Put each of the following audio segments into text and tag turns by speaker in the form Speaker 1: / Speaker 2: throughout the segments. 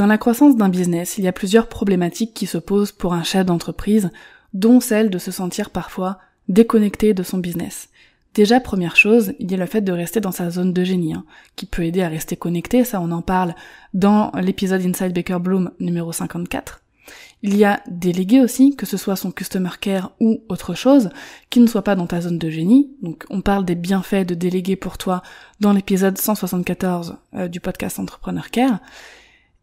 Speaker 1: Dans la croissance d'un business, il y a plusieurs problématiques qui se posent pour un chef d'entreprise, dont celle de se sentir parfois déconnecté de son business. Déjà, première chose, il y a le fait de rester dans sa zone de génie, hein, qui peut aider à rester connecté, ça on en parle dans l'épisode Inside Baker Bloom numéro 54. Il y a délégué aussi, que ce soit son customer care ou autre chose, qui ne soit pas dans ta zone de génie. Donc on parle des bienfaits de déléguer pour toi dans l'épisode 174 euh, du podcast Entrepreneur Care.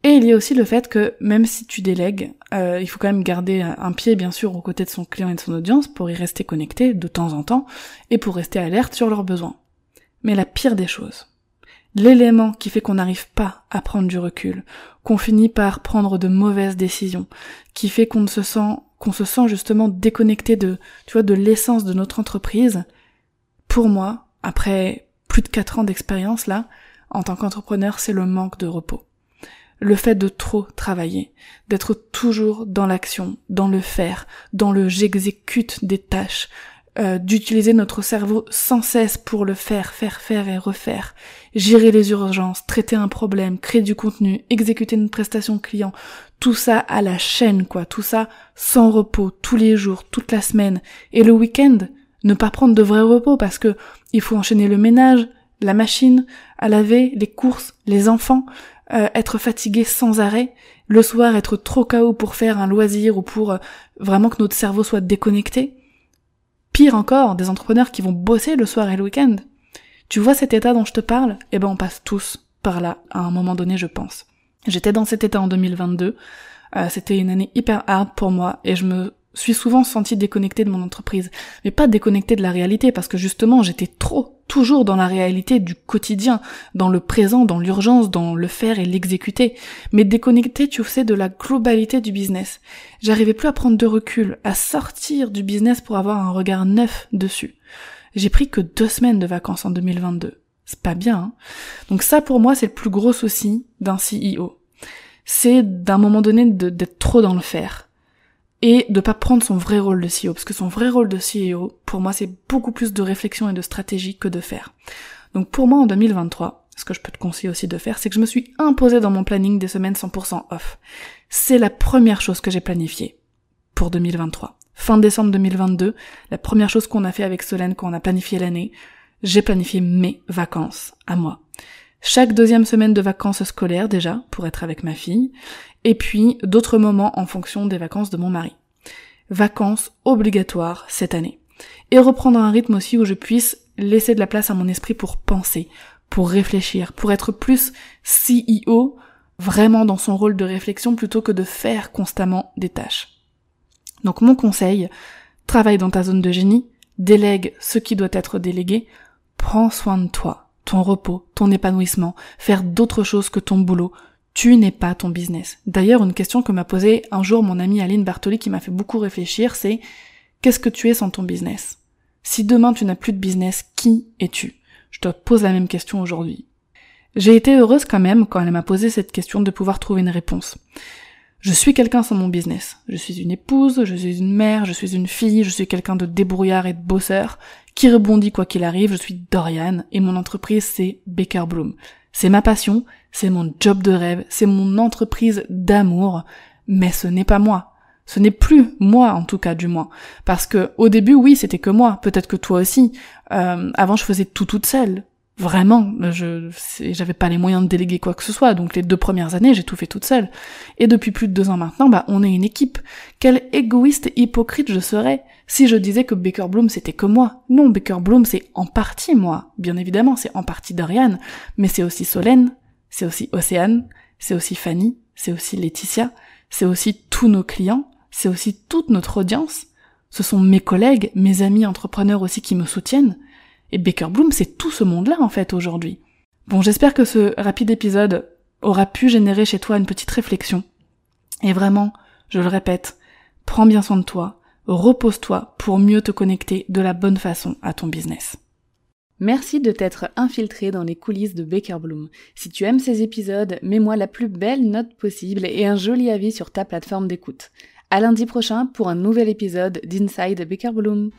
Speaker 1: Et il y a aussi le fait que même si tu délègues, euh, il faut quand même garder un pied bien sûr aux côtés de son client et de son audience pour y rester connecté de temps en temps et pour rester alerte sur leurs besoins. Mais la pire des choses, l'élément qui fait qu'on n'arrive pas à prendre du recul, qu'on finit par prendre de mauvaises décisions, qui fait qu'on se sent qu'on se sent justement déconnecté de tu vois de l'essence de notre entreprise, pour moi, après plus de 4 ans d'expérience là, en tant qu'entrepreneur, c'est le manque de repos le fait de trop travailler, d'être toujours dans l'action, dans le faire, dans le j'exécute des tâches, euh, d'utiliser notre cerveau sans cesse pour le faire, faire, faire et refaire, gérer les urgences, traiter un problème, créer du contenu, exécuter une prestation client, tout ça à la chaîne, quoi, tout ça sans repos, tous les jours, toute la semaine, et le week-end, ne pas prendre de vrai repos parce que il faut enchaîner le ménage, la machine à laver, les courses, les enfants, euh, être fatigué sans arrêt, le soir être trop KO pour faire un loisir ou pour euh, vraiment que notre cerveau soit déconnecté. Pire encore, des entrepreneurs qui vont bosser le soir et le week-end. Tu vois cet état dont je te parle? Eh ben on passe tous par là à un moment donné, je pense. J'étais dans cet état en 2022. Euh, c'était une année hyper hard pour moi et je me suis souvent senti déconnecté de mon entreprise. Mais pas déconnecté de la réalité, parce que justement, j'étais trop, toujours dans la réalité du quotidien, dans le présent, dans l'urgence, dans le faire et l'exécuter. Mais déconnecté, tu sais, de la globalité du business. J'arrivais plus à prendre de recul, à sortir du business pour avoir un regard neuf dessus. J'ai pris que deux semaines de vacances en 2022. C'est pas bien, hein Donc ça, pour moi, c'est le plus gros souci d'un CEO. C'est d'un moment donné d'être trop dans le faire et de pas prendre son vrai rôle de CEO parce que son vrai rôle de CEO pour moi c'est beaucoup plus de réflexion et de stratégie que de faire. Donc pour moi en 2023, ce que je peux te conseiller aussi de faire, c'est que je me suis imposé dans mon planning des semaines 100% off. C'est la première chose que j'ai planifiée pour 2023. Fin décembre 2022, la première chose qu'on a fait avec Solène quand on a planifié l'année, j'ai planifié mes vacances à moi. Chaque deuxième semaine de vacances scolaires déjà, pour être avec ma fille, et puis d'autres moments en fonction des vacances de mon mari. Vacances obligatoires cette année. Et reprendre un rythme aussi où je puisse laisser de la place à mon esprit pour penser, pour réfléchir, pour être plus CEO, vraiment dans son rôle de réflexion plutôt que de faire constamment des tâches. Donc mon conseil, travaille dans ta zone de génie, délègue ce qui doit être délégué, prends soin de toi, ton repos, ton épanouissement, faire d'autres choses que ton boulot, tu n'es pas ton business. D'ailleurs, une question que m'a posée un jour mon amie Aline Bartoli qui m'a fait beaucoup réfléchir, c'est qu'est-ce que tu es sans ton business? Si demain tu n'as plus de business, qui es-tu? Je te pose la même question aujourd'hui. J'ai été heureuse quand même quand elle m'a posé cette question de pouvoir trouver une réponse. Je suis quelqu'un sans mon business. Je suis une épouse, je suis une mère, je suis une fille, je suis quelqu'un de débrouillard et de bosseur, qui rebondit quoi qu'il arrive, je suis Dorian, et mon entreprise c'est Baker Bloom. C'est ma passion, c'est mon job de rêve, c'est mon entreprise d'amour, mais ce n'est pas moi. Ce n'est plus moi en tout cas du moins. Parce que au début oui c'était que moi, peut-être que toi aussi. Euh, avant je faisais tout toute seule. Vraiment, je j'avais pas les moyens de déléguer quoi que ce soit, donc les deux premières années j'ai tout fait toute seule. Et depuis plus de deux ans maintenant, bah on est une équipe. Quel égoïste hypocrite je serais si je disais que Baker Bloom c'était que moi. Non, Baker Bloom c'est en partie moi. Bien évidemment, c'est en partie Dorian, mais c'est aussi Solène, c'est aussi Océane, c'est aussi Fanny, c'est aussi Laetitia, c'est aussi tous nos clients, c'est aussi toute notre audience. Ce sont mes collègues, mes amis entrepreneurs aussi qui me soutiennent. Et Baker Bloom, c'est tout ce monde-là en fait aujourd'hui. Bon, j'espère que ce rapide épisode aura pu générer chez toi une petite réflexion. Et vraiment, je le répète, prends bien soin de toi, repose-toi pour mieux te connecter de la bonne façon à ton business. Merci de t'être infiltré dans les coulisses de Baker Bloom. Si tu aimes ces épisodes, mets-moi la plus belle note possible et un joli avis sur ta plateforme d'écoute. À lundi prochain pour un nouvel épisode d'Inside Baker Bloom.